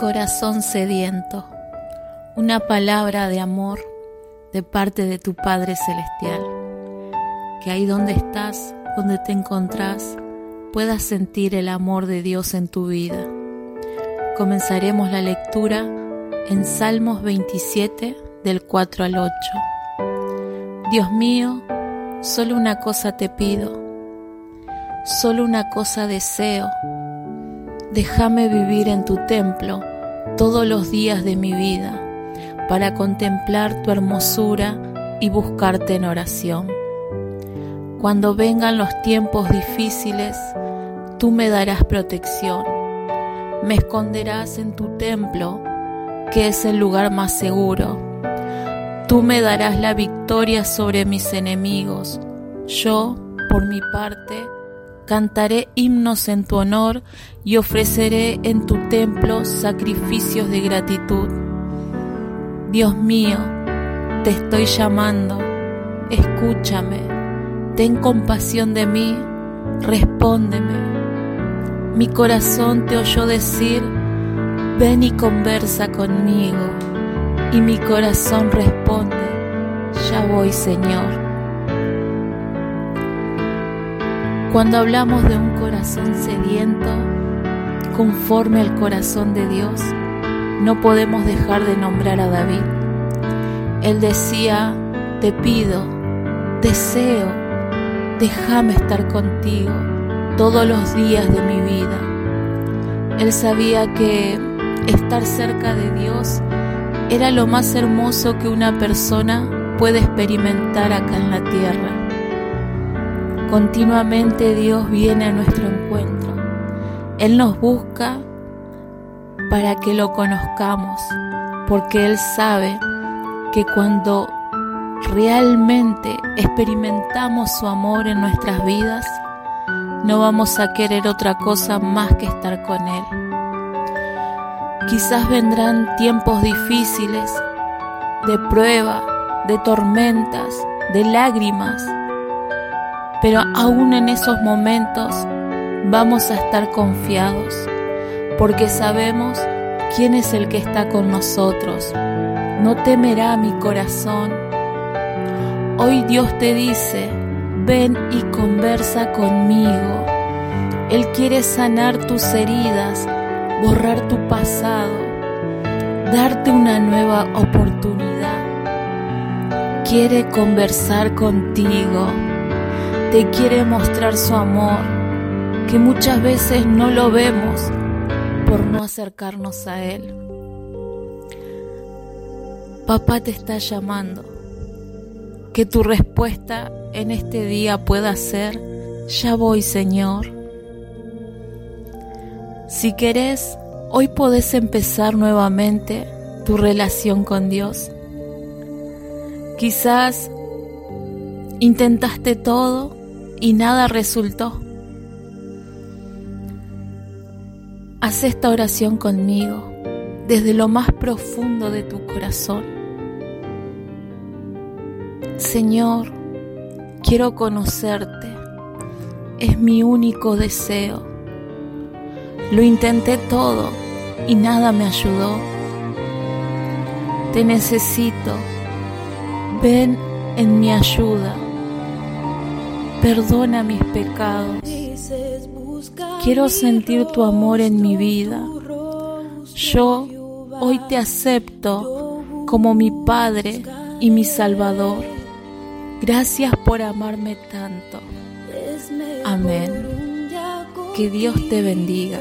corazón sediento, una palabra de amor de parte de tu Padre Celestial. Que ahí donde estás, donde te encontrás, puedas sentir el amor de Dios en tu vida. Comenzaremos la lectura en Salmos 27 del 4 al 8. Dios mío, solo una cosa te pido, solo una cosa deseo Déjame vivir en tu templo todos los días de mi vida para contemplar tu hermosura y buscarte en oración. Cuando vengan los tiempos difíciles, tú me darás protección. Me esconderás en tu templo, que es el lugar más seguro. Tú me darás la victoria sobre mis enemigos. Yo, por mi parte, cantaré himnos en tu honor y ofreceré en tu templo sacrificios de gratitud. Dios mío, te estoy llamando, escúchame, ten compasión de mí, respóndeme. Mi corazón te oyó decir, ven y conversa conmigo, y mi corazón responde, ya voy Señor. Cuando hablamos de un corazón sediento, conforme al corazón de Dios, no podemos dejar de nombrar a David. Él decía, te pido, deseo, déjame estar contigo todos los días de mi vida. Él sabía que estar cerca de Dios era lo más hermoso que una persona puede experimentar acá en la tierra. Continuamente Dios viene a nuestro encuentro. Él nos busca para que lo conozcamos, porque Él sabe que cuando realmente experimentamos su amor en nuestras vidas, no vamos a querer otra cosa más que estar con Él. Quizás vendrán tiempos difíciles, de prueba, de tormentas, de lágrimas, pero aún en esos momentos vamos a estar confiados, porque sabemos quién es el que está con nosotros. No temerá mi corazón. Hoy Dios te dice, ven y conversa conmigo. Él quiere sanar tus heridas, borrar tu pasado, darte una nueva oportunidad. Quiere conversar contigo te quiere mostrar su amor, que muchas veces no lo vemos por no acercarnos a Él. Papá te está llamando, que tu respuesta en este día pueda ser, ya voy Señor. Si querés, hoy podés empezar nuevamente tu relación con Dios. Quizás intentaste todo y nada resultó. Haz esta oración conmigo desde lo más profundo de tu corazón. Señor, quiero conocerte. Es mi único deseo. Lo intenté todo y nada me ayudó. Te necesito. Ven en mi ayuda perdona mis pecados. Quiero sentir tu amor en mi vida. Yo hoy te acepto como mi Padre y mi Salvador. Gracias por amarme tanto. Amén. Que Dios te bendiga.